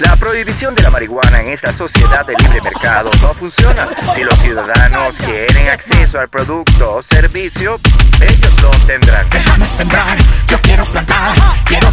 La prohibición de la marihuana en esta sociedad de libre mercado no funciona. Si los ciudadanos quieren acceso al producto o servicio, ellos lo tendrán. Déjame sembrar, yo quiero plantar, quiero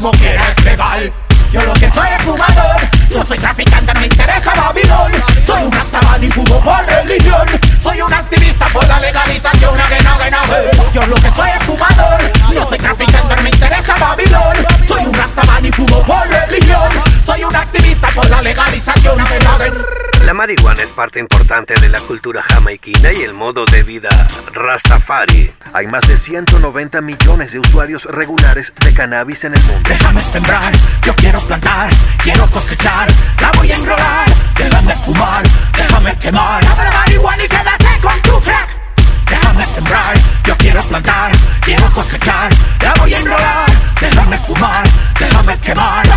como quiera es legal. Yo lo que soy es fumador, no soy traficante, me interesa Babilón. Soy un rastaman y fumo por religión. Soy un activista por la legalización, again, again, again. Yo lo que soy es fumador, no soy traficante, me interesa Babilón. Soy un rastaman y fumo por marihuana es parte importante de la cultura jamaiquina y el modo de vida Rastafari. Hay más de 190 millones de usuarios regulares de cannabis en el mundo. Déjame sembrar, yo quiero plantar, quiero cosechar, la voy a enrolar. Déjame fumar, déjame quemar, la marihuana y quédate con tu crack. Déjame sembrar, yo quiero plantar, quiero cosechar, la voy a enrolar. Déjame fumar, déjame quemar,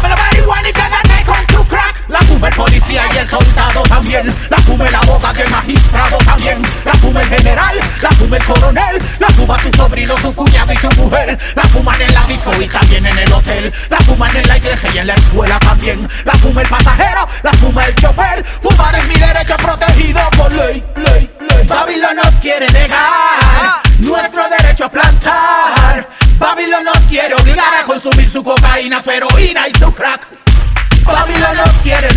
también, la fuma el abogado y el magistrado también, la fuma el general, la fuma el coronel, la fuma tu sobrino, tu cuñado y tu mujer, la fuman en la disco y también en el hotel, la fuman en la iglesia y en la escuela también, la fuma el pasajero, la fuma el chofer, fumar es mi derecho protegido por ley, ley, ley. Babilón nos quiere negar nuestro derecho a plantar. Babilón nos quiere obligar a consumir su cocaína, su heroína y su crack. Babilón nos quiere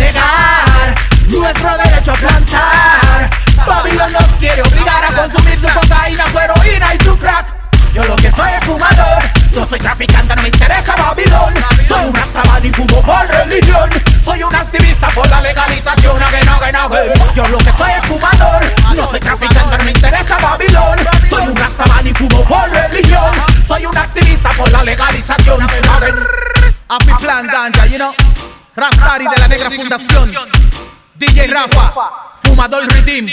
religión. Soy un activista por la legalización, again, again, again. Yo lo que soy es fumador, no soy traficante, no me interesa Babilón. Soy un rastaman y fumo por religión. Soy un activista por la legalización, again, again. Afi Plan Ganja, you know. Rastari de la Negra Fundación. DJ Rafa, Fumador Redeem.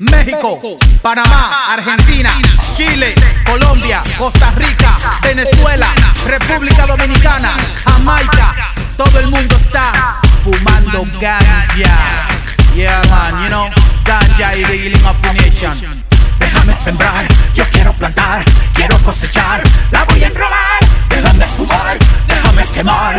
México, Panamá, Argentina, Chile, Colombia, Costa Rica, Venezuela, República Dominicana, Jamaica. Todo el mundo está fumando ganja. Yeah, man, you know, ganja is the healing of the nation. Déjame sembrar, yo quiero plantar, quiero cosechar, la voy a enrolar. Déjame fumar, déjame quemar,